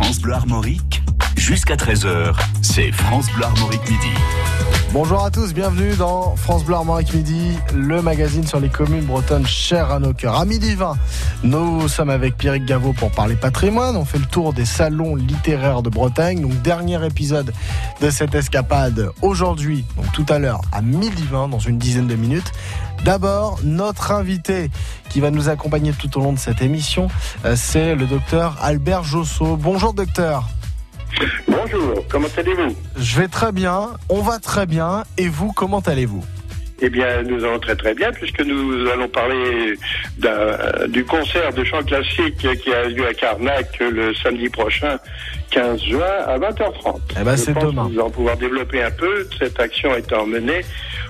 France Bleu Armorique, jusqu'à 13h, c'est France Bleu Armorique Midi. Bonjour à tous, bienvenue dans France Bleu Armorique Midi, le magazine sur les communes bretonnes chères à nos cœurs. À midi 20, nous sommes avec Pierrick Gaveau pour parler patrimoine. On fait le tour des salons littéraires de Bretagne. Donc, dernier épisode de cette escapade aujourd'hui, donc tout à l'heure, à midi 20, dans une dizaine de minutes. D'abord, notre invité qui va nous accompagner tout au long de cette émission, euh, c'est le docteur Albert Josso. Bonjour docteur. Bonjour, comment allez-vous? Je vais très bien, on va très bien, et vous, comment allez-vous? Eh bien, nous allons très très bien puisque nous allons parler du concert de chant classique qui a lieu à Carnac le samedi prochain, 15 juin à 20h30. Eh ben, c'est demain. nous allons pouvoir développer un peu cette action étant menée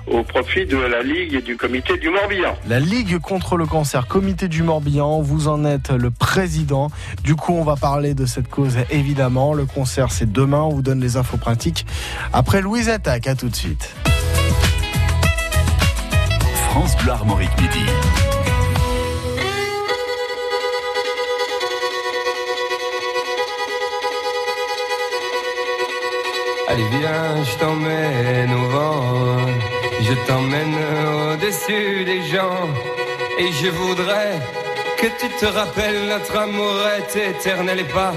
au profit de la Ligue et du Comité du Morbihan. La Ligue contre le cancer, Comité du Morbihan, vous en êtes le président. Du coup, on va parler de cette cause évidemment. Le concert, c'est demain. On vous donne les infos pratiques. Après Louise Attaque, à tout de suite. France Bleu Armorique Midi. Allez viens, je t'emmène au vent, je t'emmène au-dessus des gens, et je voudrais que tu te rappelles notre amour est éternel et pas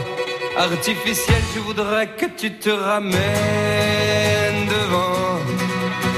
artificiel. Je voudrais que tu te ramènes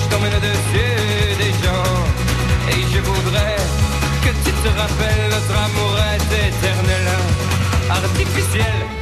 Je t'emmène au-dessus des gens. Et je voudrais que tu te rappelles notre amour est éternel, artificiel.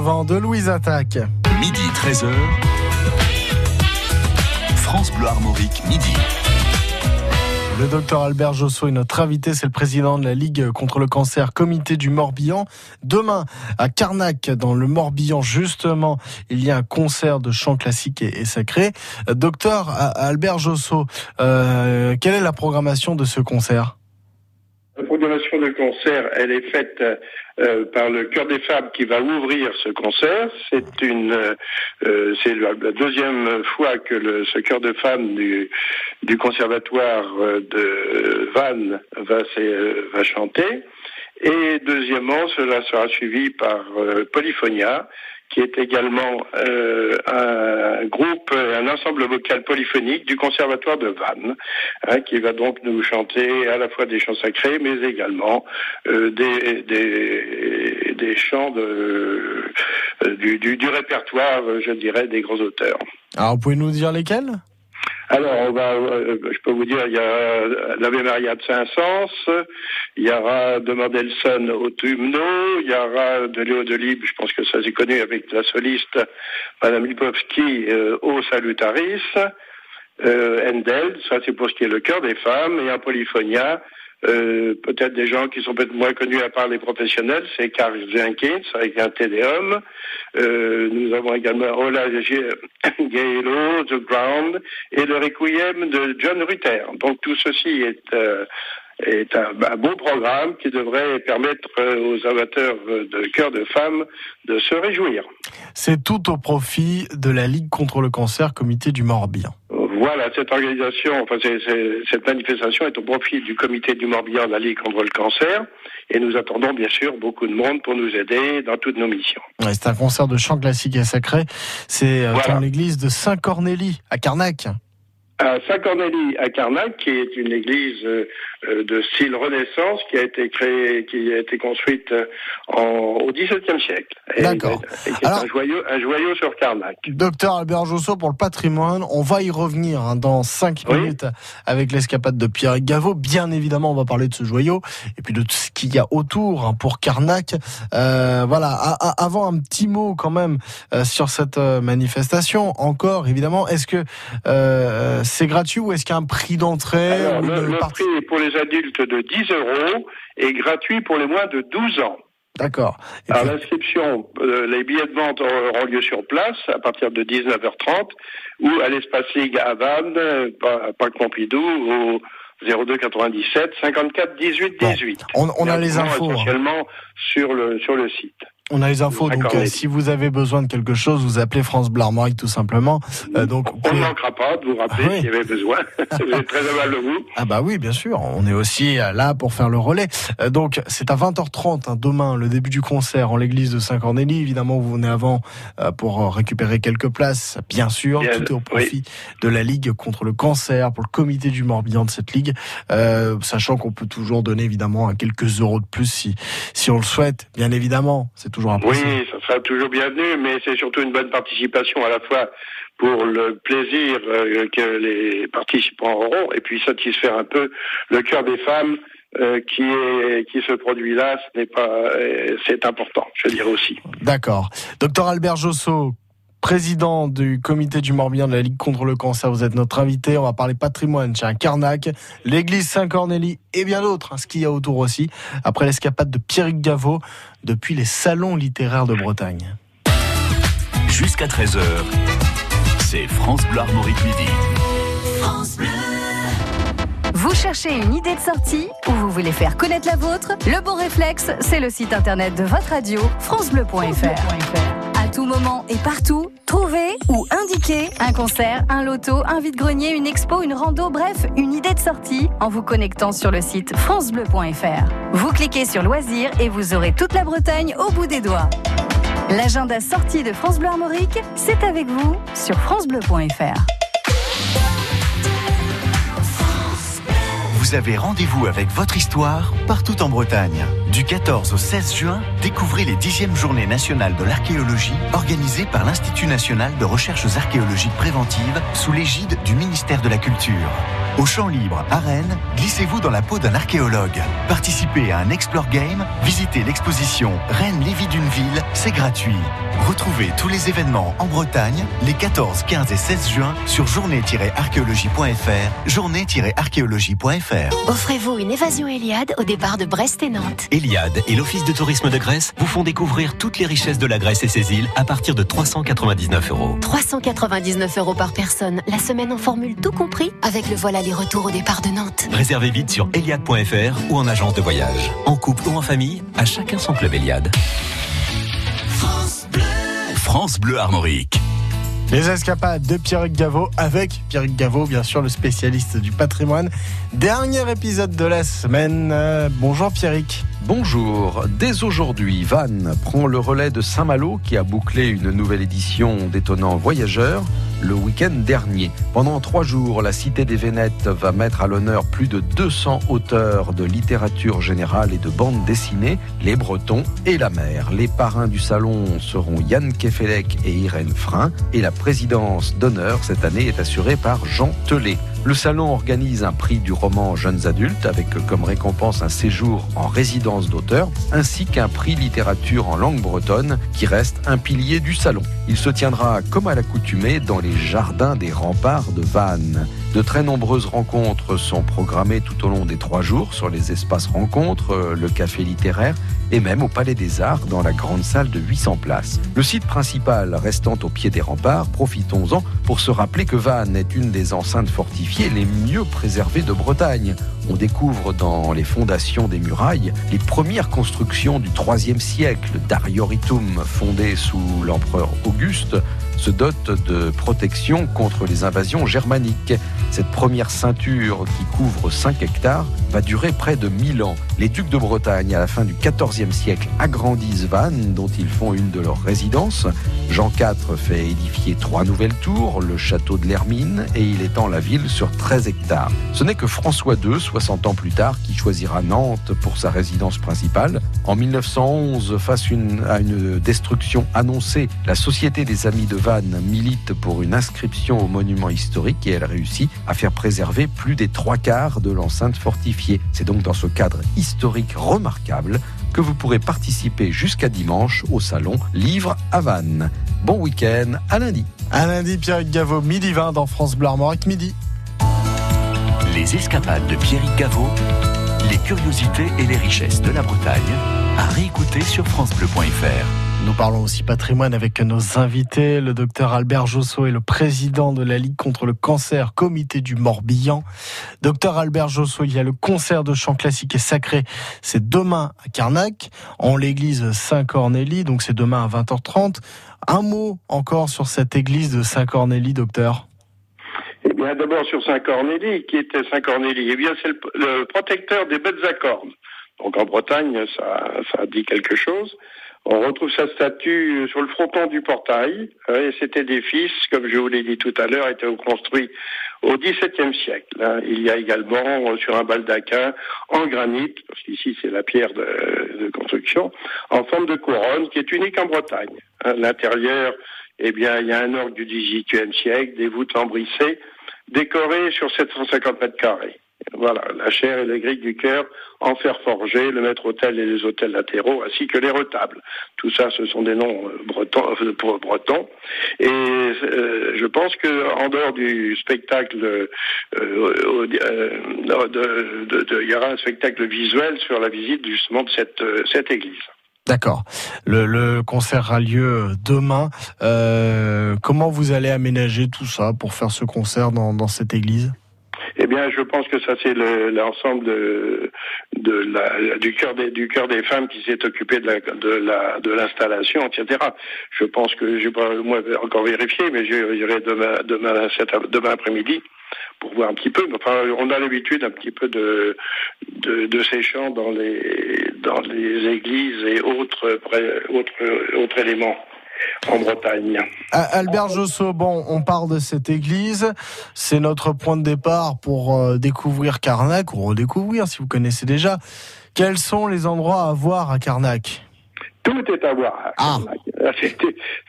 De Louise Attaque. Midi 13h. France Bleu Armorique Midi. Le docteur Albert Josso est notre invité, c'est le président de la Ligue contre le cancer, comité du Morbihan. Demain, à Carnac, dans le Morbihan, justement, il y a un concert de chant classique et, et sacré. Euh, Docteur Albert Josso, euh, quelle est la programmation de ce concert? La programmation de concert, elle est faite euh, par le Cœur des Femmes qui va ouvrir ce concert. C'est une, euh, euh, c'est la, deuxième fois que ce Cœur de Femmes du, conservatoire euh, de Vannes euh, va chanter. Et deuxièmement, cela sera suivi par Polyphonia, qui est également euh, un groupe, un ensemble vocal polyphonique du Conservatoire de Vannes, hein, qui va donc nous chanter à la fois des chants sacrés, mais également euh, des, des, chants de, euh, du, du, du répertoire, je dirais, des grands auteurs. Alors, vous pouvez nous dire lesquels? Alors, on va, euh, je peux vous dire, il y a l'Ave Maria de Saint-Saëns, il y aura de Mendelssohn au Tumno, il y aura de Léo Delibes, je pense que ça c'est connu avec la soliste Madame Lipovski euh, au Salutaris, euh, ça c'est pour ce qui est le cœur des femmes, et un Polyphonia, euh, peut-être des gens qui sont peut-être moins connus à part les professionnels, c'est Karl Jenkins avec un Tédéum. Euh, nous avons également Ola Gaelo, The Ground et le Requiem de John Rutter. Donc tout ceci est euh, est un, un, beau programme qui devrait permettre euh, aux amateurs de cœur de femmes de se réjouir. C'est tout au profit de la Ligue contre le cancer, comité du Morbihan. Voilà, cette organisation, enfin cette manifestation est au profit du comité du Morbihan de la Ligue contre le cancer. Et nous attendons bien sûr beaucoup de monde pour nous aider dans toutes nos missions. c'est un concert de chant classique et sacré. C'est euh, dans l'église de Saint-Cornélie à Carnac à Saint-Cornélie à Carnac, qui est une église euh, de style Renaissance qui a été créée, qui a été construite euh, en, au XVIIe siècle. D'accord. un joyau, un joyau sur Carnac. Docteur Albert Josso pour le patrimoine, on va y revenir hein, dans cinq minutes avec l'escapade de Pierre Gaveau. Bien évidemment, on va parler de ce joyau et puis de tout ce qu'il y a autour hein, pour Carnac. Euh, voilà. avant un petit mot quand même euh, sur cette manifestation. Encore évidemment, est-ce que c'est gratuit ou est-ce qu'il y a un prix d'entrée le, prix pour les adultes de 10 euros est gratuit pour les moins de 12 ans. D'accord. Alors l'inscription, euh, les billets de vente auront lieu sur place à partir de 19h30 ou à l'espace Ligue à Vannes, à Parc Pompidou, au 02 97 54 18 18. on, on a les infos. Hein. Essentiellement sur le sur le site. On a les infos, donc euh, si vous avez besoin de quelque chose, vous appelez France Bleu Armorique tout simplement. Euh, donc on ne manquera pas de vous rappeler ah, s'il y avait besoin. vous êtes très aimable de vous. Ah bah oui, bien sûr. On est aussi euh, là pour faire le relais. Euh, donc c'est à 20h30 hein, demain le début du concert en l'église de Saint-Cornélie. Évidemment, vous venez avant pour récupérer quelques places. Bien sûr, tout est au profit de la Ligue contre le cancer, pour le comité du Morbihan de cette ligue, sachant qu'on peut toujours donner évidemment quelques euros de plus si si on le souhaite. Bien évidemment, c'est oui, ça sera toujours bienvenu, mais c'est surtout une bonne participation à la fois pour le plaisir euh, que les participants auront et puis satisfaire un peu le cœur des femmes euh, qui est qui se produit là, ce n'est pas euh, c'est important, je dirais aussi. D'accord. Docteur Albert Josso, président du comité du Morbihan de la Ligue contre le cancer. Vous êtes notre invité. On va parler patrimoine chez un Carnac, l'église Saint-Cornélie et bien d'autres. Hein, ce qu'il y a autour aussi. Après l'escapade de Pierrick Gaveau depuis les salons littéraires de Bretagne. Jusqu'à 13h, c'est France Bleu Armorique Midi. France Bleu. Vous cherchez une idée de sortie ou vous voulez faire connaître la vôtre? Le bon réflexe, c'est le site internet de votre radio, francebleu.fr tout moment et partout, trouver ou indiquer un concert, un loto, un vide-grenier, une expo, une rando, bref, une idée de sortie en vous connectant sur le site francebleu.fr. Vous cliquez sur loisirs et vous aurez toute la Bretagne au bout des doigts. L'agenda sortie de France Bleu Armorique, c'est avec vous sur francebleu.fr. Vous avez rendez-vous avec votre histoire partout en Bretagne. Du 14 au 16 juin, découvrez les 10e journées nationales de l'archéologie organisées par l'Institut national de recherches archéologiques préventives sous l'égide du ministère de la Culture. Au champ libre, à Rennes, glissez-vous dans la peau d'un archéologue. Participez à un Explore Game, visitez l'exposition Rennes Lévis d'une ville, c'est gratuit. Retrouvez tous les événements en Bretagne les 14, 15 et 16 juin sur journée-archéologie.fr, journée-archéologie.fr. Offrez-vous une évasion Eliade au départ de Brest et Nantes. Eliade et l'Office de tourisme de Grèce vous font découvrir toutes les richesses de la Grèce et ses îles à partir de 399 euros. 399 euros par personne, la semaine en formule tout compris, avec le vol aller-retour au départ de Nantes. Réservez vite sur eliade.fr ou en agence de voyage. En couple ou en famille, à chacun son club Eliade. France Bleu Armorique. Les escapades de Pierrick Gaveau avec Pierrick Gaveau, bien sûr, le spécialiste du patrimoine. Dernier épisode de la semaine. Euh, bonjour Pierrick. Bonjour. Dès aujourd'hui, Vannes prend le relais de Saint-Malo qui a bouclé une nouvelle édition d'étonnants voyageurs le week-end dernier. Pendant trois jours, la Cité des Vénètes va mettre à l'honneur plus de 200 auteurs de littérature générale et de bande dessinée, les Bretons et la mer. Les parrains du salon seront Yann Kefelec et Irène Frein et la présidence d'honneur cette année est assurée par Jean Telet. Le salon organise un prix du roman Jeunes Adultes avec comme récompense un séjour en résidence d'auteur ainsi qu'un prix littérature en langue bretonne qui reste un pilier du salon. Il se tiendra comme à l'accoutumée dans les jardins des remparts de Vannes. De très nombreuses rencontres sont programmées tout au long des trois jours sur les espaces rencontres, le café littéraire et même au Palais des Arts dans la grande salle de 800 places. Le site principal restant au pied des remparts, profitons-en pour se rappeler que Vannes est une des enceintes fortifiées les mieux préservées de Bretagne. On découvre dans les fondations des murailles les premières constructions du IIIe siècle d'Arioritum, fondé sous l'empereur Auguste, se dote de protection contre les invasions germaniques. Cette première ceinture qui couvre 5 hectares va durer près de 1000 ans. Les ducs de Bretagne, à la fin du XIVe siècle, agrandissent Vannes, dont ils font une de leurs résidences. Jean IV fait édifier trois nouvelles tours, le château de l'Hermine, et il étend la ville sur 13 hectares. Ce n'est que François II, 60 ans plus tard, qui choisira Nantes pour sa résidence principale. En 1911, face à une destruction annoncée, la Société des Amis de Vannes milite pour une inscription au monument historique et elle réussit à faire préserver plus des trois quarts de l'enceinte fortifiée. C'est donc dans ce cadre historique remarquable que vous pourrez participer jusqu'à dimanche au salon Livre à Vannes. Bon week-end, à lundi. À lundi, Pierre Gaveau, midi 20 dans France Bleu Armorique, midi. Les escapades de Pierrick Gaveau, les curiosités et les richesses de la Bretagne, à réécouter sur FranceBleu.fr. Nous parlons aussi patrimoine avec nos invités. Le docteur Albert Josso est le président de la Ligue contre le cancer, comité du Morbihan. Docteur Albert Josso, il y a le concert de chant classique et sacré. C'est demain à Carnac, en l'église Saint-Cornélie, donc c'est demain à 20h30. Un mot encore sur cette église de Saint-Cornélie, docteur. Eh bien, d'abord sur Saint-Cornélie, qui était Saint-Cornélie Eh bien, c'est le, protecteur des bêtes à cornes. Donc en Bretagne, ça, ça dit quelque chose. On retrouve sa statue sur le fronton du portail. Hein, et cet édifice, comme je vous l'ai dit tout à l'heure, été construit au XVIIe siècle. Hein. Il y a également sur un baldaquin en granit, parce qu'ici c'est la pierre de, construction, en forme de couronne qui est unique en Bretagne. Hein. L'intérieur, eh bien, il y a un orgue du XVIIIe siècle, des voûtes embrissées, décorées sur 750 mètres carrés. Voilà, la chair et les grilles du cœur en fer forgé, le maître-autel et les hôtels latéraux, ainsi que les retables. Tout ça, ce sont des noms euh, bretons, euh, pour bretons. Et euh, je pense que en dehors du spectacle, il y aura un spectacle visuel sur la visite justement de cette, cette église. D'accord. Le, concert a lieu demain. comment vous allez aménager tout ça pour faire ce concert dans cette église? Eh bien, je pense que ça c'est l'ensemble de, de du cœur des des femmes qui s'est occupé de la de la de l'installation, etc. Je pense que je pas moi encore vérifié, mais j'irai demain demain demain après-midi pour voir un petit peu. Enfin, on a l'habitude un petit peu de, de, de ces chants dans les dans les églises et autres autres autres éléments en Bretagne. Albert Josso, bon, on parle de cette église. C'est notre point de départ pour euh, découvrir Carnac, ou redécouvrir si vous connaissez déjà. Quels sont les endroits à voir à Carnac tout est à voir. Ah.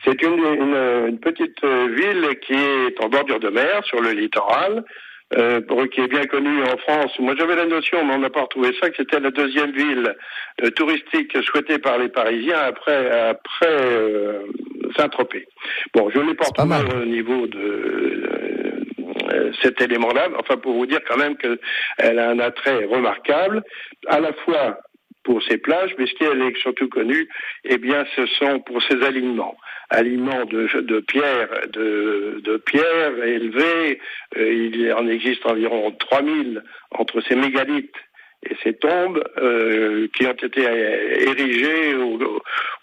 C'est une, petite ville qui est en bordure de mer, sur le littoral, euh, qui est bien connue en France. Moi, j'avais la notion, mais on n'a pas retrouvé ça, que c'était la deuxième ville euh, touristique souhaitée par les Parisiens après après euh, Saint-Tropez. Bon, je l'ai pas retrouvé au niveau de euh, cet élément-là, enfin pour vous dire quand même qu'elle a un attrait remarquable, à la fois pour ses plages, mais ce qui est surtout connu, eh bien, ce sont pour ses alignements. Alignements de, de pierres, de, de pierres élevées. Euh, il en existe environ 3000 entre ces mégalithes et ces tombes euh, qui ont été érigées au,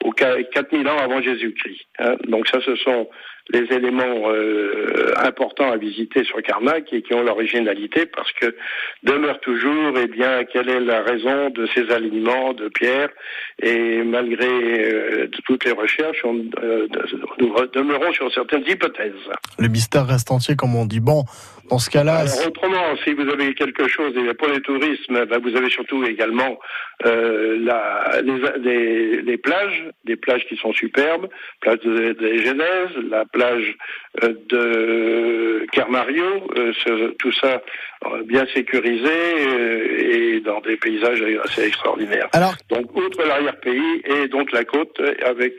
au, 4000 ans avant Jésus-Christ. Hein. Donc ça, ce sont les éléments euh, importants à visiter sur Karnak et qui ont l'originalité parce que demeure toujours, eh bien, quelle est la raison de ces alignements de pierre et malgré euh, toutes les recherches, euh, nous demeurons sur certaines hypothèses. Le mystère reste entier, comme on dit. Bon, dans ce cas-là. autrement, si vous avez quelque chose pour les tourismes, ben, vous avez surtout également euh, la, les, les, plages, des plages qui sont superbes, plage de, de Genèse, la plage euh, de Carmario, euh, tout ça euh, bien sécurisé et dans des paysages assez extraordinaires. Alors, donc outre l'arrière-pays et donc la côte avec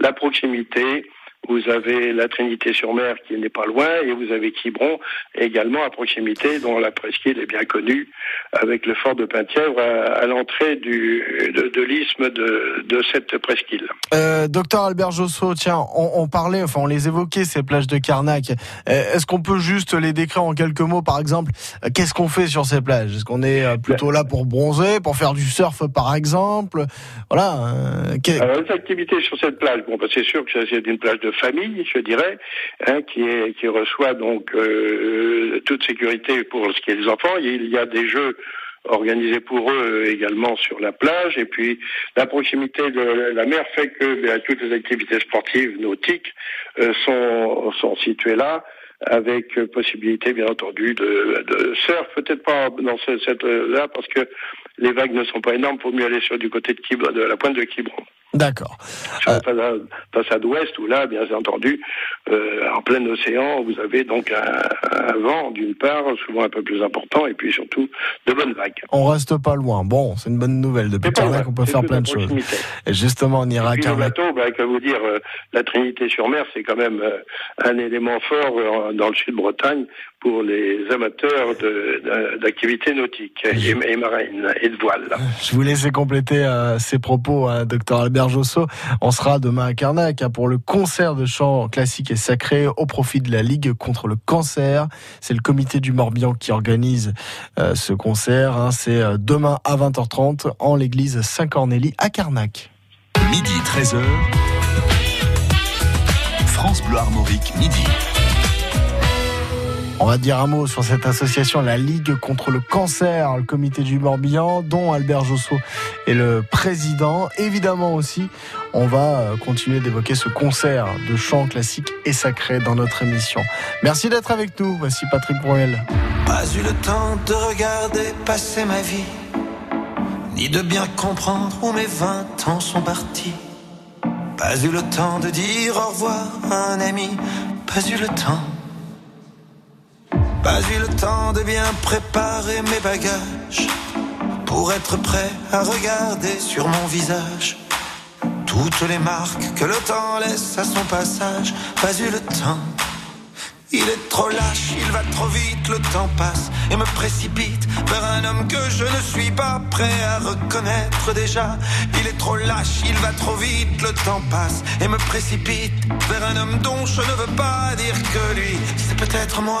la proximité vous avez la Trinité-sur-Mer qui n'est pas loin et vous avez Quiberon également à proximité dont la presqu'île est bien connue avec le fort de Penthièvre à, l'entrée du, de, l'isthme de, de, cette presqu'île. Euh, docteur Albert Josso, tiens, on, parlait, enfin on les évoquait ces plages de Carnac. Euh, est-ce qu'on peut juste les décrire en quelques mots Par exemple, euh, qu'est-ce qu'on fait sur ces plages? Est-ce qu'on est plutôt là pour bronzer, pour faire du surf par exemple? Voilà. Alors, les activités sur cette plage, bon, bah, c'est sûr que c'est une plage de famille, je dirais, hein, qui, est, qui reçoit donc euh, toute sécurité pour ce qui est des enfants. Il y a des jeux organisés pour eux également sur la plage. Et puis la proximité de la mer fait que ben, toutes les activités sportives nautiques euh, sont, sont situées là avec possibilité bien entendu de, de surf, peut-être pas dans cette, là parce que les vagues ne sont pas énormes, pour mieux aller sur du côté de, de la pointe de Quiberon. D'accord. Sur la façade, ouest, où là, bien entendu, euh, en plein océan, vous avez donc un, vent, d'une part, souvent un peu plus important, et puis surtout de bonnes vagues. On reste pas loin. Bon, c'est une bonne nouvelle. Depuis Carnac, on peut faire plein de choses. Et justement, on ira à Carnac. Le bateau, bah, vous dire, euh, la Trinité-sur-Mer, c'est quand même euh, un élément fort dans le sud-Bretagne pour les amateurs d'activités nautiques et, marines et de voile. Je vous laisse compléter ces propos, hein, docteur Albert on sera demain à Carnac hein, pour le concert de chant classique et sacré au profit de la Ligue contre le cancer. C'est le comité du Morbihan qui organise euh, ce concert. Hein. C'est euh, demain à 20h30 en l'église Saint-Cornélie à Carnac. Midi 13h. France Bleu Armorique, midi. On va dire un mot sur cette association, la Ligue contre le cancer, le comité du Morbihan, dont Albert Josso est le président. Évidemment aussi, on va euh, continuer d'évoquer ce concert de chant classique et sacré dans notre émission. Merci d'être avec nous. Voici Patrick Bruel. Pas eu le temps de regarder passer ma vie, ni de bien comprendre où mes vingt ans sont partis. Pas eu le temps de dire au revoir à un ami, pas eu le temps pas eu le temps de bien préparer mes bagages pour être prêt à regarder sur mon visage toutes les marques que le temps laisse à son passage. Pas eu le temps. Il est trop lâche, il va trop vite, le temps passe et me précipite vers un homme que je ne suis pas prêt à reconnaître déjà. Il est trop lâche, il va trop vite, le temps passe et me précipite vers un homme dont je ne veux pas dire que lui, c'est peut-être moi.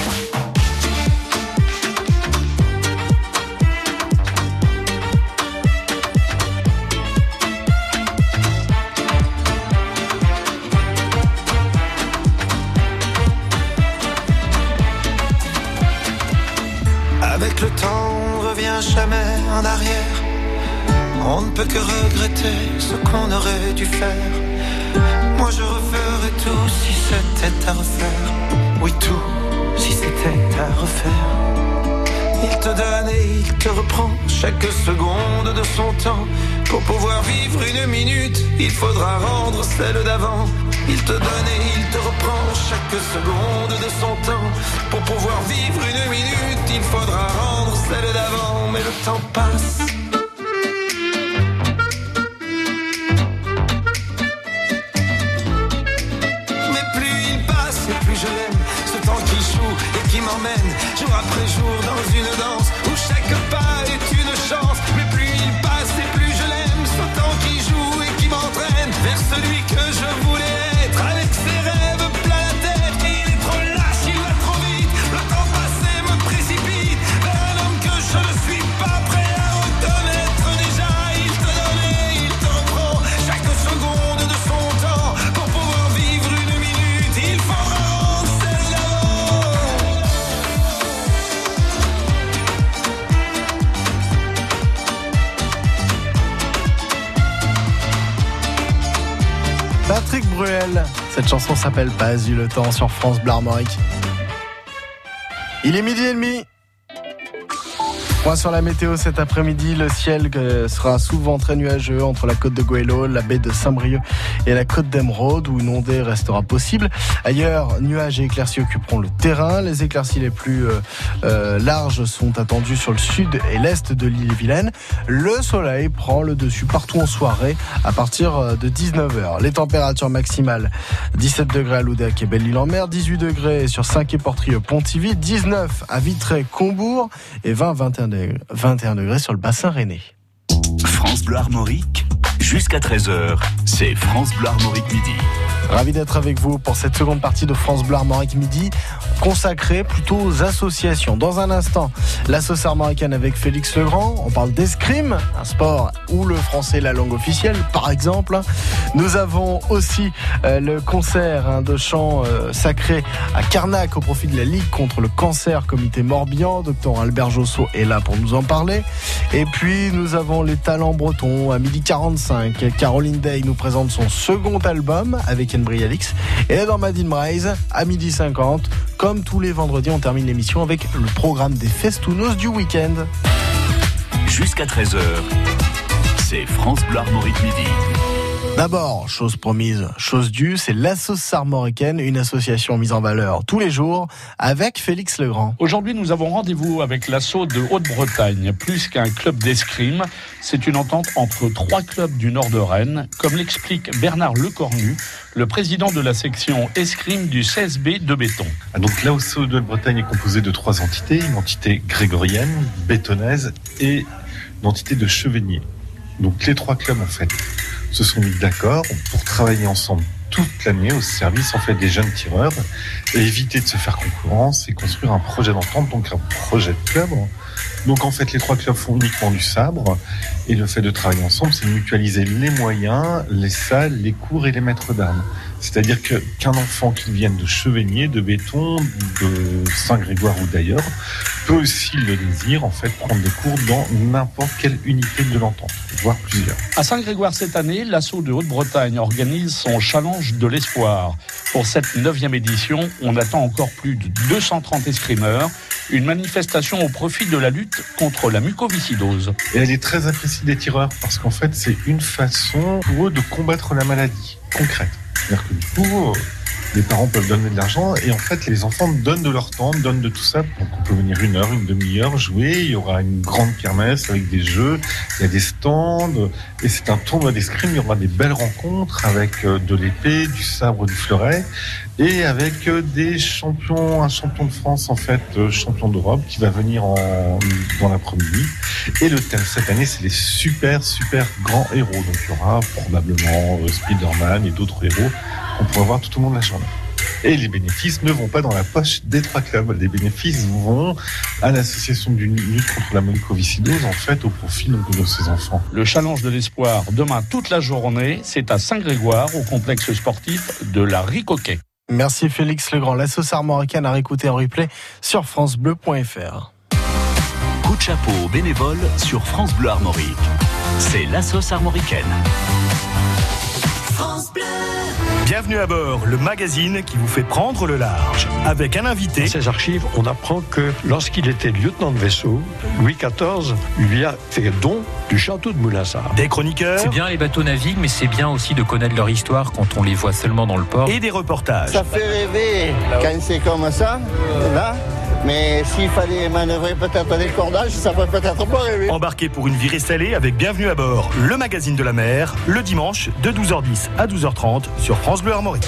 Celle d'avant. Il te donne et il te reprend chaque seconde de son temps. Pour pouvoir vivre une minute, il faudra rendre celle d'avant. Mais le temps passe. Patrick Bruel. Cette chanson s'appelle Pas eu le temps sur France Bleu Armorique. Il est midi et demi. Point sur la météo cet après-midi, le ciel euh, sera souvent très nuageux entre la côte de Goëlo, la baie de Saint-Brieuc et la côte d'Emeraude où une ondée restera possible. Ailleurs, nuages et éclaircies occuperont le terrain. Les éclaircies les plus euh, euh, larges sont attendues sur le sud et l'est de l'île Vilaine. Le soleil prend le dessus partout en soirée à partir de 19h. Les températures maximales 17 degrés à Loudec et Belle-Île-en-Mer, 18 degrés sur 5 et Portrieux Pontivy, 19 à Vitré Combourg et 20 21 degrés, 21 degrés sur le bassin rennais. France Bleu Armorique, jusqu'à 13h, c'est France Bleu Armorique Midi. Ravi d'être avec vous pour cette seconde partie de France Bleu Armorique Midi, consacrée plutôt aux associations. Dans un instant, la sauce armoricaine avec Félix Legrand. On parle d'escrime, un sport où le français est la langue officielle, par exemple. Nous avons aussi euh, le concert hein, de chant euh, sacré à Carnac au profit de la Ligue contre le cancer, comité Morbihan. Docteur Albert Josso est là pour nous en parler. Et puis, nous avons les talents bretons à midi 45. Caroline Day nous présente son second album avec Henry Alix. Et dans Madine Braise, à midi 50, comme tous les vendredis, on termine l'émission avec le programme des festounos du week-end. Jusqu'à 13h, c'est France Bleu Midi. D'abord, chose promise, chose due, c'est la sauce armoricaine, une association mise en valeur tous les jours avec Félix Legrand. Aujourd'hui, nous avons rendez-vous avec l'assaut de Haute-Bretagne. Plus qu'un club d'escrime, c'est une entente entre trois clubs du nord de Rennes, comme l'explique Bernard Lecornu, le président de la section escrime du 16B de béton. Ah, Donc l'ASSO de Bretagne est composé de trois entités, une entité grégorienne, bétonnaise et une entité de chevenier. Donc les trois clubs en fait se sont mis d'accord pour travailler ensemble toute l'année au service en fait des jeunes tireurs éviter de se faire concurrence et construire un projet d'entente, donc un projet de club. Donc en fait les trois clubs font uniquement du sabre et le fait de travailler ensemble c'est de mutualiser les moyens, les salles, les cours et les maîtres d'armes. C'est-à-dire qu'un enfant qui vienne de Chevenier, de Béton, de Saint-Grégoire ou d'ailleurs, peut aussi le désir en fait prendre des cours dans n'importe quelle unité de l'entente, voire plusieurs. À Saint-Grégoire cette année, l'assaut de Haute-Bretagne organise son challenge de l'espoir. Pour cette neuvième édition, on attend encore plus de 230 escrimeurs, une manifestation au profit de la lutte contre la mucoviscidose. Et elle est très appréciée des tireurs parce qu'en fait c'est une façon pour eux de combattre la maladie concrète. C'est-à-dire que du coup, euh, les parents peuvent donner de l'argent et en fait les enfants donnent de leur temps, donnent de tout ça. Donc on peut venir une heure, une demi-heure jouer. Il y aura une grande kermesse avec des jeux, il y a des stands et c'est un tournoi d'escrime. Il y aura des belles rencontres avec euh, de l'épée, du sabre, du fleuret et avec euh, des champions, un champion de France en fait, euh, champion d'Europe qui va venir en, dans l'après-midi. Et le thème cette année c'est les super super grands héros. Donc il y aura probablement euh, Spider-Man et d'autres héros qu'on pourra voir tout au long de la journée. Et les bénéfices ne vont pas dans la poche des trois clubs. Les bénéfices vont à l'association d'une lutte contre la mucoviscidose, en fait, au profit donc, de ces enfants. Le challenge de l'espoir, demain toute la journée, c'est à Saint-Grégoire, au complexe sportif de la Ricoquet. Merci Félix Legrand. La sauce armoricaine à réécouter en replay sur francebleu.fr. Coup de chapeau aux bénévoles sur France Bleu Armorique. C'est la sauce armoricaine. Bienvenue à bord, le magazine qui vous fait prendre le large. Avec un invité. Dans ces archives, on apprend que lorsqu'il était lieutenant de vaisseau, Louis XIV lui a fait don du château de Moulinsart. Des chroniqueurs. C'est bien les bateaux naviguent, mais c'est bien aussi de connaître leur histoire quand on les voit seulement dans le port. Et des reportages. Ça fait rêver quand c'est comme ça, là. Mais s'il fallait manœuvrer peut-être des cordages, ça ferait peut-être pas rêver. Embarqué pour une virée salée avec Bienvenue à bord, le magazine de la mer, le dimanche de 12h10 à 12h30 sur France Bleu Armorique.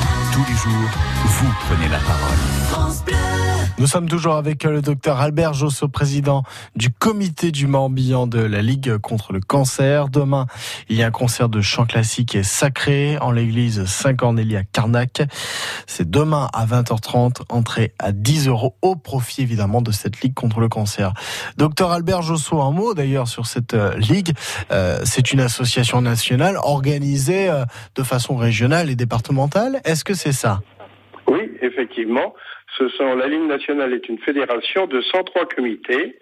Tous les jours, vous prenez la parole. Nous sommes toujours avec le docteur Albert Josso, président du comité du Morbihan de la Ligue contre le cancer. Demain, il y a un concert de chant classique et sacré en l'église Saint-Cornélie à Carnac. C'est demain à 20h30, entrée à 10 euros au profit évidemment de cette Ligue contre le cancer. Docteur Albert Josso, un mot d'ailleurs sur cette euh, Ligue. Euh, c'est une association nationale organisée euh, de façon régionale et départementale. Est-ce que c'est ça? Effectivement. Ce sont, la Ligue nationale est une fédération de 103 comités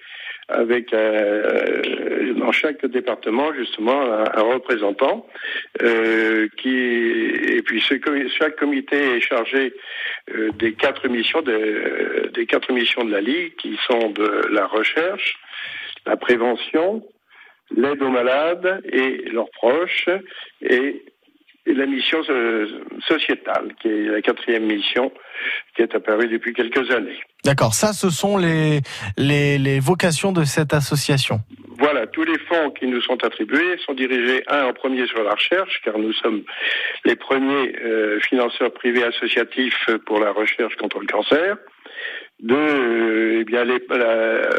avec euh, dans chaque département justement un, représentant euh, qui et puis chaque comité est chargé euh, des quatre missions de, des quatre missions de la ligue qui sont de la recherche, la prévention, l'aide aux malades et leurs proches et la mission sociétale, qui est la quatrième mission, qui est apparue depuis quelques années. D'accord, ça ce sont les, les, les, vocations de cette association. Voilà, tous les fonds qui nous sont attribués sont dirigés, un en premier sur la recherche, car nous sommes les premiers euh, financeurs privés associatifs pour la recherche contre le cancer. Deux, euh, eh bien, les, la,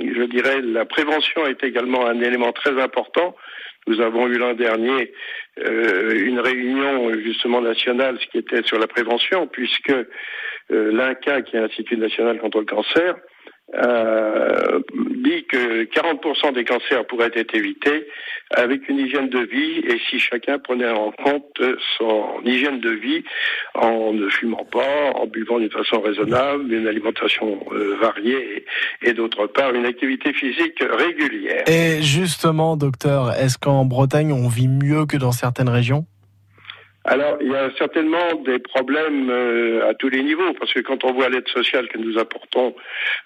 je dirais, la prévention est également un élément très important. Nous avons eu l'an dernier une réunion justement nationale, ce qui était sur la prévention, puisque euh, l'INCA, qui est l'Institut national contre le cancer, euh, dit que 40% des cancers pourraient être évités avec une hygiène de vie et si chacun prenait en compte son hygiène de vie en ne fumant pas, en buvant d'une façon raisonnable, une alimentation euh, variée et, et d'autre part une activité physique régulière. Et justement, docteur, est-ce qu'en Bretagne on vit mieux que dans certaines régions? Alors, il y a certainement des problèmes euh, à tous les niveaux, parce que quand on voit l'aide sociale que nous apportons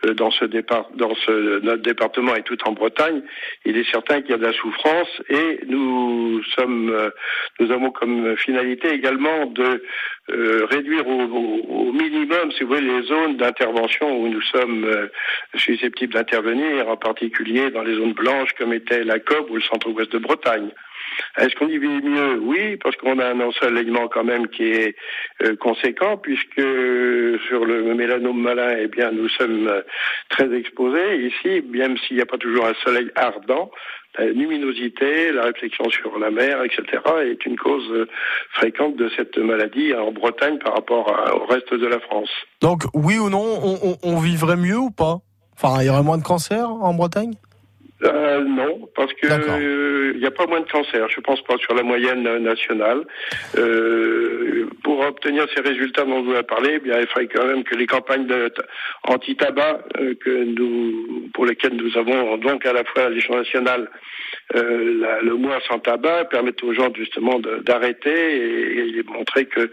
euh, dans ce départ, dans ce, notre département et tout en Bretagne, il est certain qu'il y a de la souffrance et nous sommes, euh, nous avons comme finalité également de réduire au, au, minimum, si vous voulez, les zones d'intervention où nous sommes susceptibles d'intervenir, en particulier dans les zones blanches comme était la COB ou le centre-ouest de Bretagne. Est-ce qu'on y vit mieux? Oui, parce qu'on a un ensoleillement quand même qui est euh, conséquent, puisque sur le mélanome malin, eh bien, nous sommes euh, très exposés ici, même s'il n'y a pas toujours un soleil ardent. La luminosité, la réflexion sur la mer, etc., est une cause euh, fréquente de cette maladie en Bretagne par rapport au reste de la France. Donc, oui ou non, on, on, on vivrait mieux ou pas? Enfin, il y aurait moins de cancers en Bretagne? Euh, non, parce que il n'y a pas moins de cancers. Je pense pas sur la moyenne nationale. Euh, pour obtenir ces résultats dont vous avez parlé, eh bien, il faudrait quand même que les campagnes anti-tabac euh, que nous, pour lesquelles nous avons donc à la fois à l'échelon national euh, le mois sans tabac permettent aux gens justement d'arrêter et, et, montrer que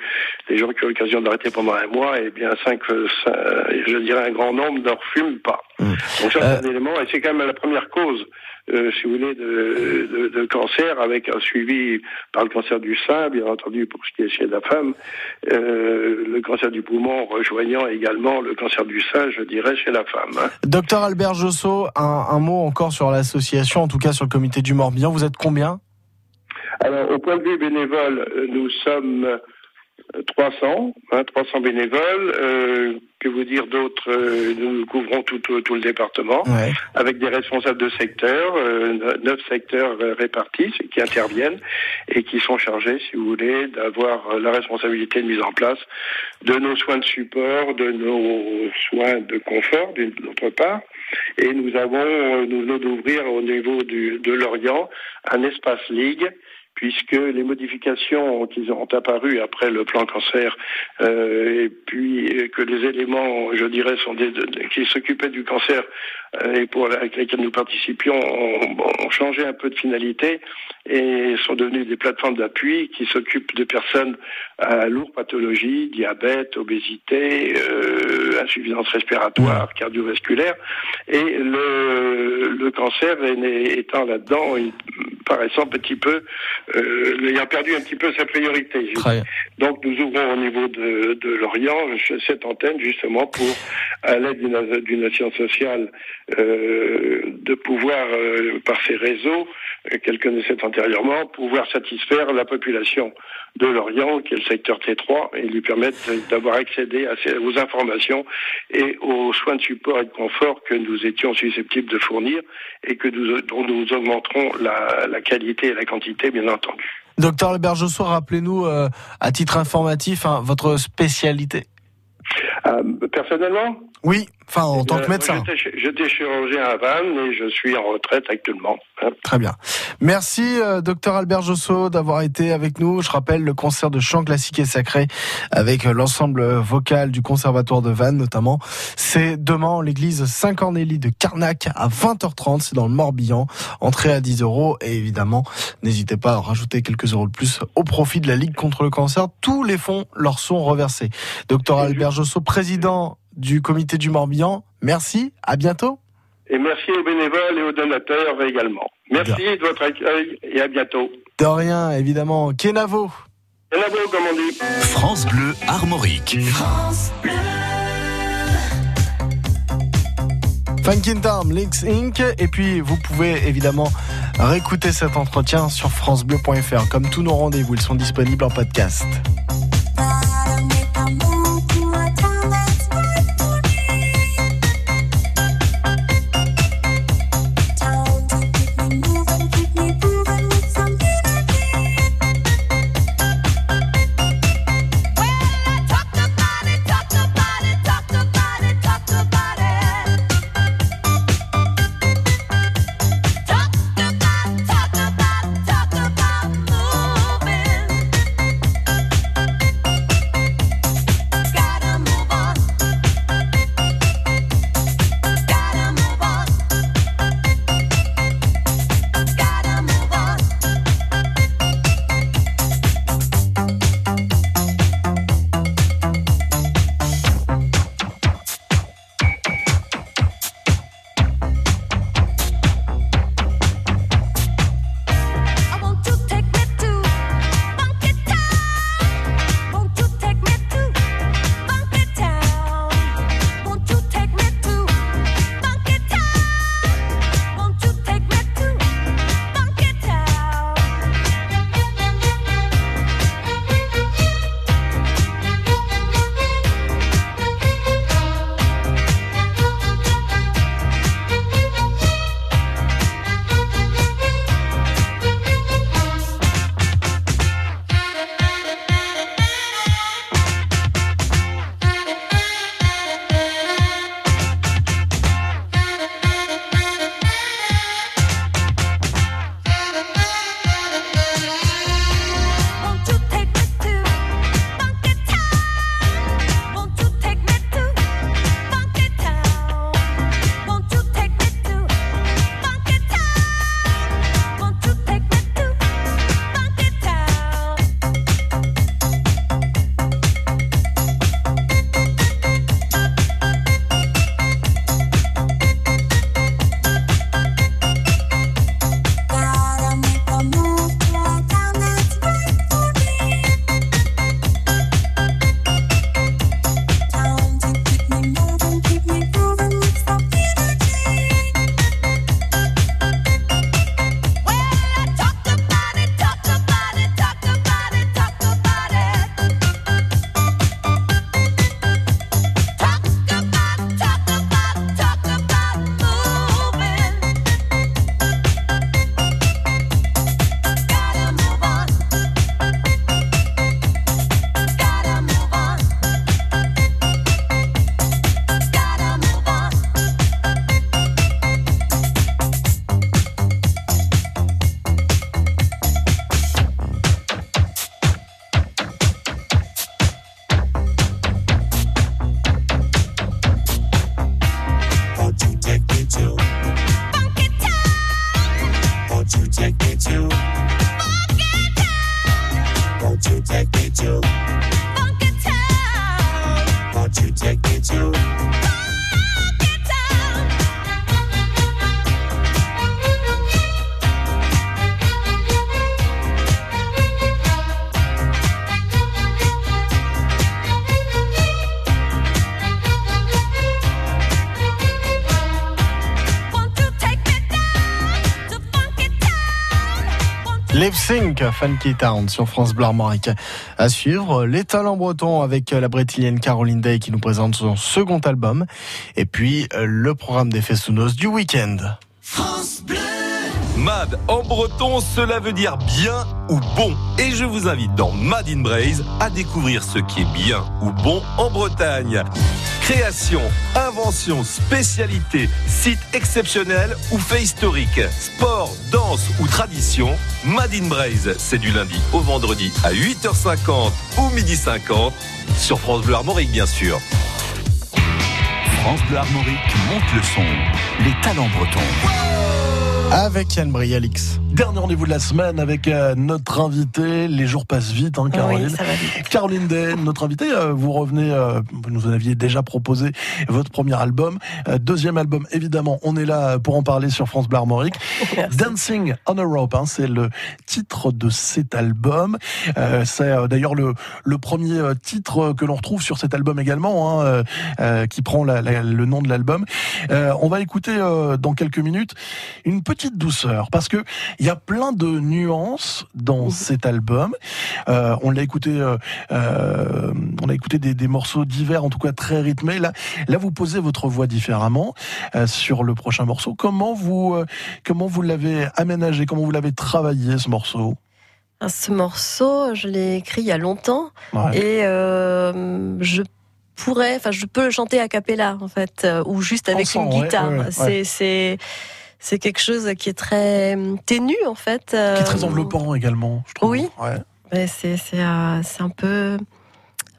les gens qui ont l'occasion d'arrêter pendant un mois, eh bien, cinq, je dirais un grand nombre ne refument pas. Mmh. Donc ça, c'est un élément, et c'est quand même la première cause euh, si vous voulez, de, de, de, cancer, avec un suivi par le cancer du sein, bien entendu, pour ce qui est chez la femme, euh, le cancer du poumon rejoignant également le cancer du sein, je dirais, chez la femme. Hein. Docteur Albert Josso, un, un mot encore sur l'association, en tout cas sur le comité du Morbihan. Vous êtes combien? Alors, au point de vue bénévole, nous sommes 300, hein, 300 bénévoles. Euh, que vous dire d'autre euh, Nous couvrons tout, tout, tout le département avec des responsables de secteurs, euh, neuf secteurs euh, répartis qui interviennent et qui sont chargés, si vous voulez, d'avoir la responsabilité de mise en place de nos soins de support, de nos soins de confort, d'une autre part. Et nous avons, nous venons d'ouvrir au niveau du, de l'Orient un espace ligue puisque les modifications qui ont apparu après le plan cancer, euh, et puis que les éléments, je dirais, sont des, qui s'occupaient du cancer et pour avec lesquels nous participions ont, changé un peu de finalité et sont devenus des plateformes d'appui qui s'occupent de personnes à lourdes pathologies, diabète, obésité, euh, insuffisance respiratoire, cardiovasculaire, et le, le cancer étant là-dedans, paraissant un petit peu, euh, ayant perdu un petit peu sa priorité. Donc nous ouvrons au niveau de, de l'Orient cette antenne justement pour, à l'aide d'une nation sociale, euh, de pouvoir, euh, par ces réseaux, euh, qu'elle connaissait antérieurement, pouvoir satisfaire la population de l'Orient, qui est le secteur T3, et lui permettre d'avoir accédé aux informations et aux soins de support et de confort que nous étions susceptibles de fournir et que dont nous augmenterons la, qualité et la quantité, bien entendu. Docteur Albert Josso, rappelez-nous à titre informatif hein, votre spécialité. Personnellement Oui. Enfin, en tant que euh, médecin. J'étais chirurgien à Vannes et je suis en retraite actuellement. Hein. Très bien. Merci, euh, docteur Albert Josso, d'avoir été avec nous. Je rappelle le concert de chant classique et sacré avec euh, l'ensemble vocal du Conservatoire de Vannes, notamment. C'est demain en l'église Saint-Cornélie de Carnac à 20h30. C'est dans le Morbihan. Entrée à 10 euros. Et évidemment, n'hésitez pas à rajouter quelques euros de plus au profit de la Ligue contre le cancer. Tous les fonds leur sont reversés. Docteur Albert Josso, président du comité du Morbihan. Merci, à bientôt. Et merci aux bénévoles et aux donateurs également. Merci de votre accueil et à bientôt. De rien, évidemment. Kenavo. Kenavo, comme on dit. France Bleu Armorique. France Bleu. Funkin' Time, Links Inc. Et puis, vous pouvez évidemment réécouter cet entretien sur FranceBleu.fr. Comme tous nos rendez-vous, ils sont disponibles en podcast. Take me Sync, Funky Town sur France Bleu Armorique. À suivre, les talents bretons avec la brétilienne Caroline Day qui nous présente son second album. Et puis, le programme des Festounos du week-end. France Bleu. Mad en breton, cela veut dire bien ou bon. Et je vous invite dans Mad in Braise à découvrir ce qui est bien ou bon en Bretagne. Création, invention, spécialité, site exceptionnel ou fait historique, sport, danse ou tradition, Mad in Braise, c'est du lundi au vendredi à 8h50 ou midi 50 sur France Bleu Armorique bien sûr. France Bleu Armorique monte le son. Les talents bretons. Avec Yann Brialix. Dernier rendez-vous de la semaine avec euh, notre invité. Les jours passent vite, hein, Caroline. Oui, ça va vite. Caroline Day, notre invitée. euh, vous revenez, euh, vous nous en aviez déjà proposé votre premier album. Deuxième album, évidemment, on est là pour en parler sur France Bleu Armorique. Dancing on a Rope, hein, c'est le titre de cet album. C'est d'ailleurs le, le premier titre que l'on retrouve sur cet album également, hein, qui prend la- la- le nom de l'album. On va écouter dans quelques minutes une petite douceur, parce que il y a plein de nuances dans cet album. Euh, on l'a écouté, euh, euh, on a écouté des, des morceaux divers, en tout cas très rythmés. Là, là, vous posez votre voix différemment euh, sur le prochain morceau. Comment vous, comment vous l'avez aménagé, comment vous l'avez travaillé ce morceau? Ah, Ce morceau, je l'ai écrit il y a longtemps Ouais. et je pourrais, enfin, je peux le chanter a cappella en fait, euh, ou juste avec Ensemble, une guitare. ouais, ouais, c'est ouais. c'est c'est quelque chose qui est très hum, ténu en fait. Qui est très euh, enveloppant également, je trouve. Oui. Ouais. C'est euh, c'est un peu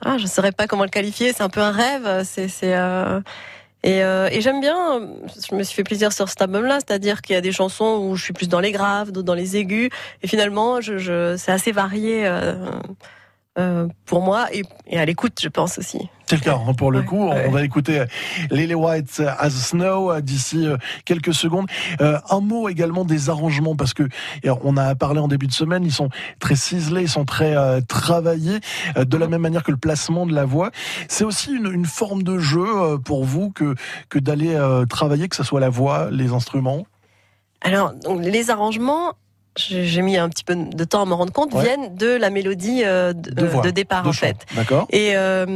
ah je saurais pas comment le qualifier c'est un peu un rêve c'est euh, et, euh, et j'aime bien je me suis fait plaisir sur cet album là c'est-à-dire qu'il y a des chansons où je suis plus dans les graves d'autres dans les aigus et finalement je, je c'est assez varié euh, euh, pour moi et, et à l'écoute je pense aussi C'est le cas, hein, pour le coup. On va écouter Lily White as Snow euh, d'ici euh, quelques secondes. Euh, un mot également des arrangements, parce que on a parlé en début de semaine, ils sont très ciselés, ils sont très euh, travaillés, euh, de la même manière que le placement de la voix. C'est aussi une, une forme de jeu euh, pour vous que, que d'aller euh, travailler, que ce soit la voix, les instruments? Alors, donc, les arrangements, j'ai mis un petit peu de temps à me rendre compte, Ouais. viennent de la mélodie euh, de, De voix, de départ, de en chant. fait. D'accord. Et euh,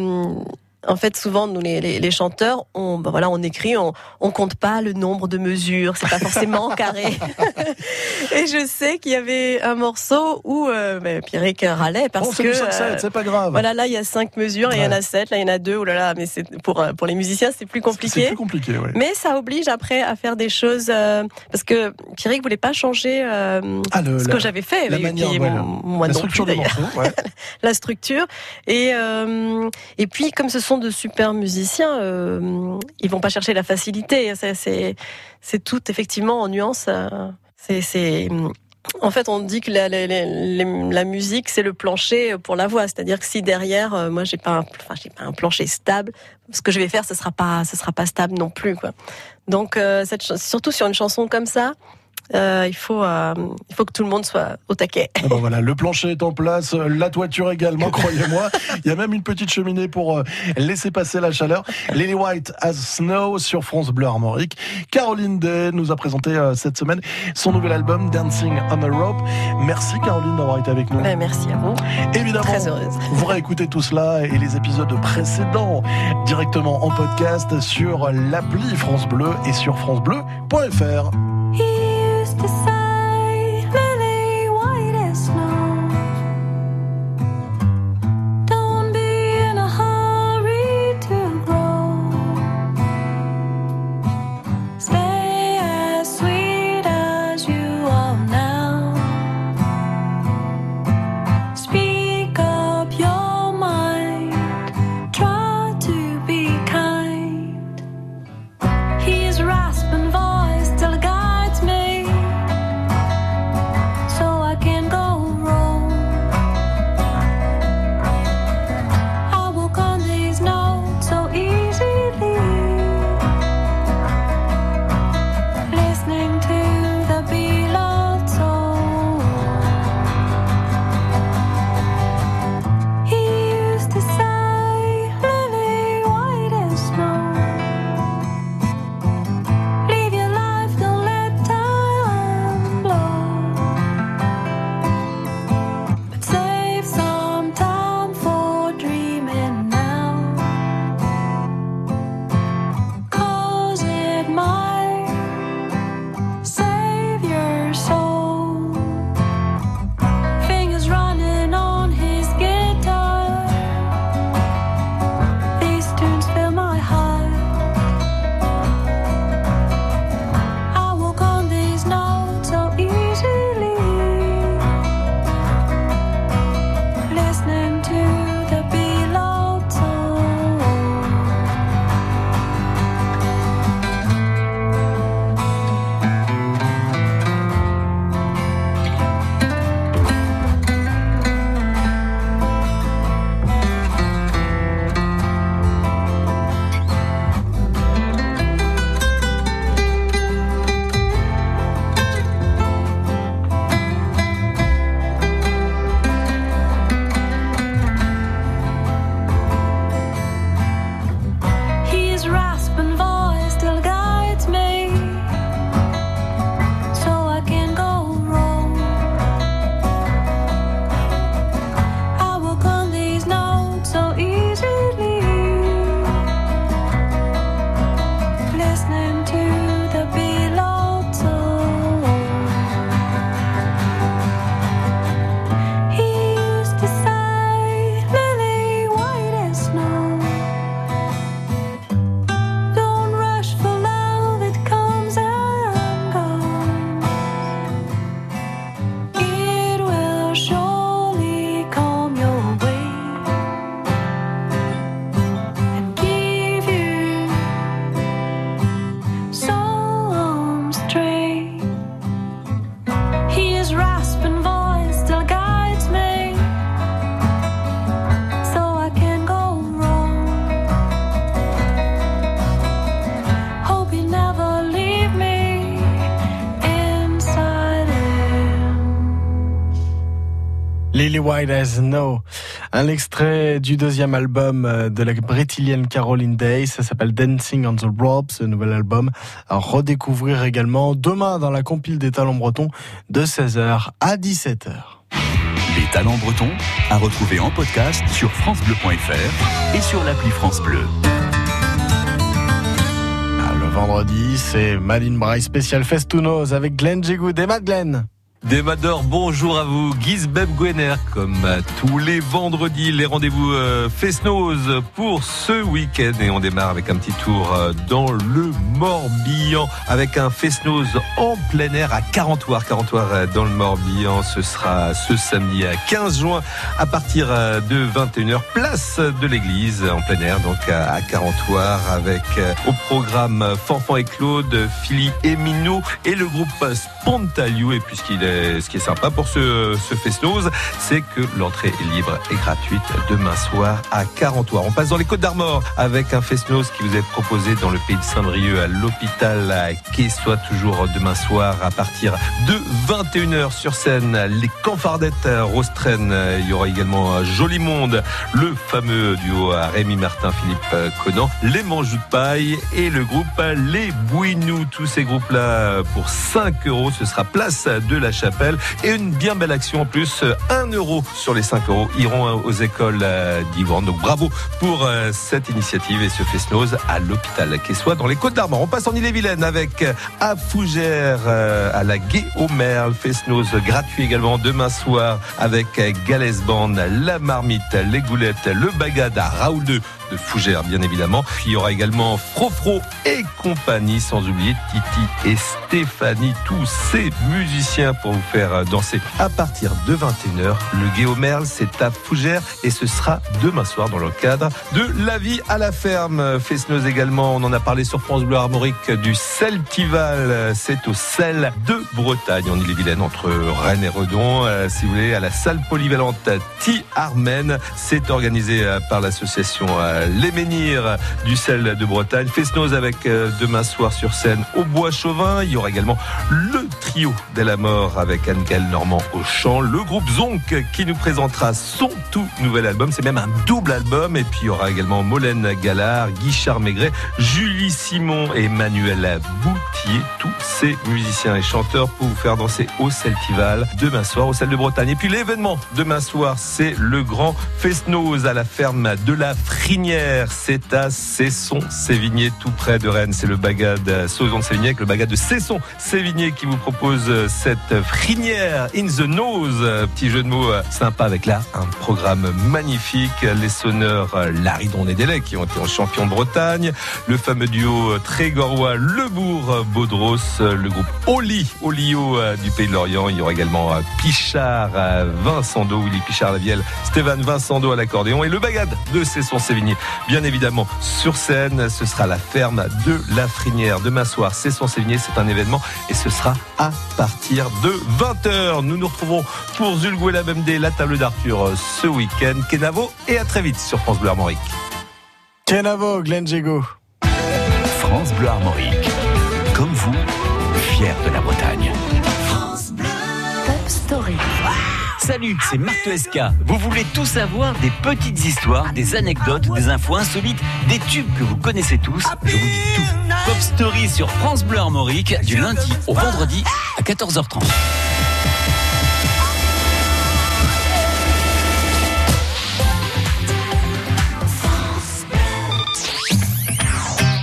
en fait, souvent, nous, les, les, les chanteurs, on, ben voilà, on écrit, on, on compte pas le nombre de mesures, c'est pas forcément carré. Et je sais qu'il y avait un morceau où euh, ben, Pierrick râlait parce Oh, que du 5-7, euh, c'est pas grave. Voilà, là, il y a cinq mesures, et il y en a sept, là, il y en a deux. Oh là là, mais c'est pour euh, pour les musiciens, c'est plus compliqué. C'est plus compliqué, oui. Mais ça oblige après à faire des choses euh, parce que Pierrick voulait pas changer euh, Ah, le- ce la- que j'avais fait, la manière, la- moi la non structure plus, du d'ailleurs. morceau, ouais. la structure et et puis comme ce sont de super musiciens, euh, ils vont pas chercher la facilité. C'est tout effectivement en nuance. euh, C'est en fait, on dit que la, la, musique c'est le plancher pour la voix, c'est-à-dire que si derrière, euh, moi j'ai pas, pas un plancher stable, ce que je vais faire, ce sera pas, sera pas stable non plus. Donc, euh, surtout sur une chanson comme ça, euh, il faut, euh, il faut que tout le monde soit au taquet. Ah ben voilà, le plancher est en place, euh, la toiture également, croyez-moi. Il y a même une petite cheminée pour laisser passer la chaleur. Lily White as Snow sur France Bleu Armorique. Caroline Day nous a présenté euh, cette semaine son nouvel album Dancing on a Rope. Merci Caroline d'avoir été avec nous. Ben, merci à vous. Évidemment, Très heureuse. vous réécoutez tout cela et les épisodes précédents directement en podcast sur l'appli France Bleu et sur francebleu.fr. just a. White as No. Un extrait du deuxième album euh, de la brésilienne Caroline Day. Ça s'appelle Dancing on the Rope, ce nouvel album. À redécouvrir également demain dans la compile des talents bretons de 16h à 17h. Les talents bretons à retrouver en podcast sur FranceBleu.fr et sur l'appli France Bleu. Ah, le vendredi, c'est Maline Braille spécial Festunos avec Glenn Jegoud et Matt Glenn. Des Madors, bonjour à vous. Gisbeb Gwener, comme tous les vendredis, les rendez-vous euh, pour ce week-end. Et on démarre avec un petit tour euh, dans le Morbihan avec un Fesnose en plein air à Carantoire. Carantoire euh, dans le Morbihan, ce sera ce samedi à 15 juin à partir de 21h, place de l'église en plein air, donc à Carantoire avec au programme Fanfan et Claude, Philly et Minot et le groupe Spontalio. Et puisqu'il est ce qui est sympa pour ce, ce Fesnose, c'est que l'entrée est libre et gratuite demain soir à Carantoir. On passe dans les Côtes d'Armor avec un Fesnose qui vous est proposé dans le pays de Saint-Brieuc à l'hôpital à soit toujours demain soir à partir de 21h sur scène. Les Canfardettes Rostren. Il y aura également Joli Monde, le fameux duo à Rémi Martin, Philippe Conan, les Manjou de Paille et le groupe Les Bouinous. Tous ces groupes-là pour 5 euros. Ce sera place de la Et une bien belle action en plus. 1 euro sur les 5 euros iront aux écoles d'Yvonne. Donc bravo pour euh, cette initiative et ce Fesnose à l'hôpital soit dans les Côtes d'Armor. On passe en Ille-et-Vilaine avec à Fougères euh, à la Gué au. Fesnose gratuit également demain soir avec Galès Band, la marmite, les goulettes, le bagad à Raoul 2 Fougères, bien évidemment. Il y aura également Frofro et compagnie, sans oublier Titi et Stéphanie, tous ces musiciens pour vous faire danser à partir de 21h. Le Guéomerle, c'est à Fougères et ce sera demain soir dans le cadre de La vie à la ferme. Fesneuse également, on en a parlé sur France Bleu Armorique du Celtival. C'est au Sel de Bretagne, en Ille-et-Vilaine, entre Rennes et Redon. Euh, si vous voulez, à la salle polyvalente Ti Armen. C'est organisé euh, par l'association euh, Les Menhirs du Sel de Bretagne. Fesnose avec demain soir sur scène au Bois Chauvin. Il y aura également le trio de la mort avec Anne-Gal Normand au chant. Le groupe Zonk qui nous présentera son tout nouvel album. C'est même un double album. Et puis il y aura également Molène Gallard, Guichard Maigret, Julie Simon et Manuel Boutier. Tous ces musiciens et chanteurs pour vous faire danser au Celtival demain soir au Sel de Bretagne. Et puis l'événement demain soir, c'est le grand Fesnose à la ferme de la Frigne C'est à Cesson-Sévigné, tout près de Rennes. C'est le bagade de Sauzon-Sévigné avec le bagade de Cesson-Sévigné qui vous propose cette Frinière in the nose. Petit jeu de mots sympa avec là un programme magnifique. Les sonneurs Larry Donnet-Délec qui ont été en champion de Bretagne. Le fameux duo Trégorois Lebourg Baudros. Le groupe Oli, Olio du Pays de Lorient. Il y aura également Pichard Vincent Do, Willy Pichard Lavielle, Stéphane Vincent Do à l'accordéon et le bagade de Bien évidemment, sur scène, ce sera la ferme de la Frinière. Demain soir, Cesson-Sévigné, c'est un événement et ce sera à partir de 20h. Nous nous retrouvons pour Zulgo et la BMD, la table d'Arthur ce week-end. Kenavo et à très vite sur France Bleu Armorique. Kenavo, Glenn Jego. France Bleu Armorique. Comme vous, fier de la Bretagne. Salut, c'est Marc SK. Vous voulez tout savoir des petites histoires, des anecdotes, des infos insolites, des tubes que vous connaissez tous Je vous dis tout. Pop Story sur France Bleu Armorique du lundi au vendredi à 14h30.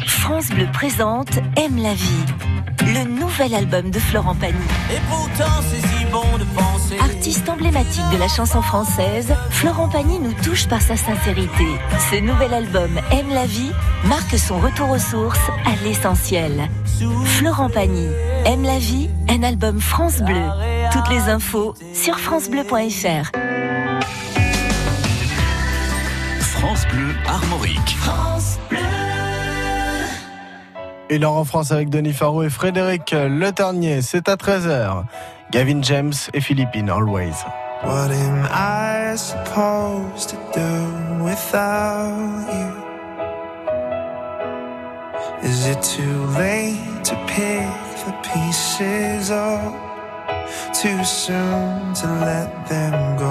France Bleu présente Aime la vie, le nouvel album de Florent Pagny. Et pourtant emblématique de la chanson française, Florent Pagny nous touche par sa sincérité. Ce nouvel album Aime la vie marque son retour aux sources, à l'essentiel. Florent Pagny, Aime la vie, un album France Bleu. Toutes les infos sur francebleu.fr. France Bleu Armorique. Une heure en France avec Denis Faro et Frédéric Le Ternier. C'est à 13h. Gavin James et Philippine Always. What am I supposed to do without you? Is it too late to pick the pieces up? Too soon to let them go?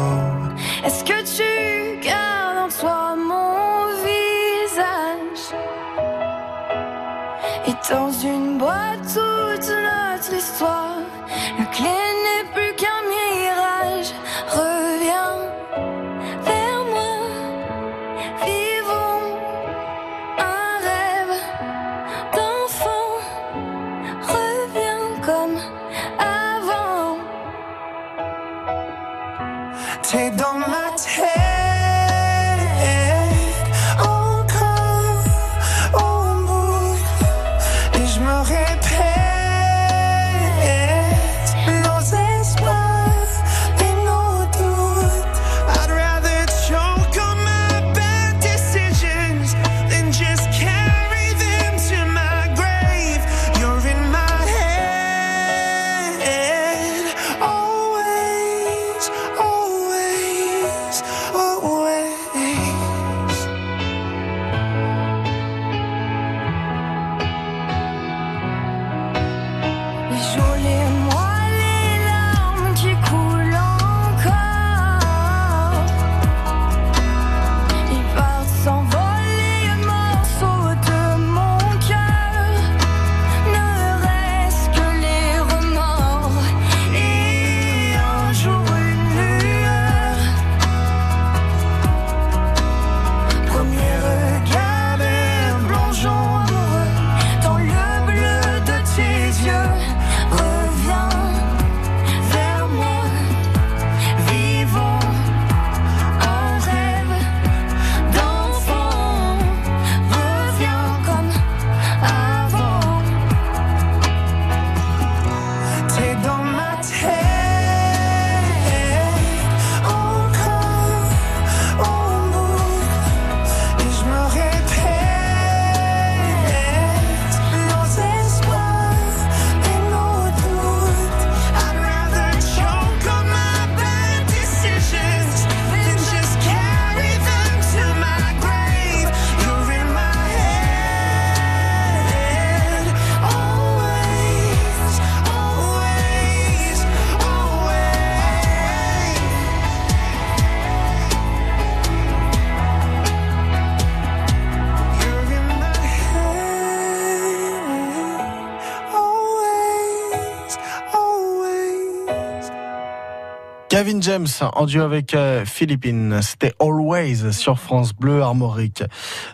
James en duo avec euh, Philippines, c'était Always sur France Bleu Armorique.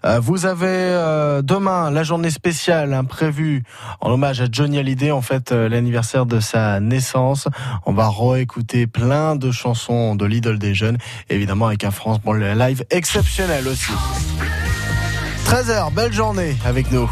Euh, vous avez euh, demain la journée spéciale prévue en hommage à Johnny Hallyday, en fait l'anniversaire de sa naissance. On va réécouter plein de chansons de l'idole des jeunes, évidemment avec un France Bleu live exceptionnel aussi. 13h, belle journée avec nous.